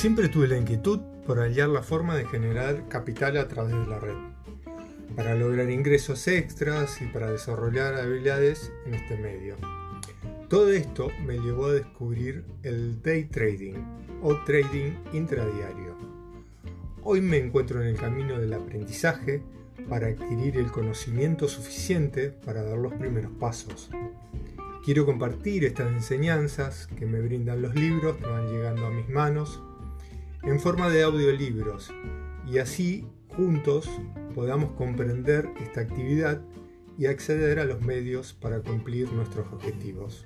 Siempre tuve la inquietud por hallar la forma de generar capital a través de la red, para lograr ingresos extras y para desarrollar habilidades en este medio. Todo esto me llevó a descubrir el day trading o trading intradiario. Hoy me encuentro en el camino del aprendizaje para adquirir el conocimiento suficiente para dar los primeros pasos. Quiero compartir estas enseñanzas que me brindan los libros que van llegando a mis manos en forma de audiolibros y así juntos podamos comprender esta actividad y acceder a los medios para cumplir nuestros objetivos.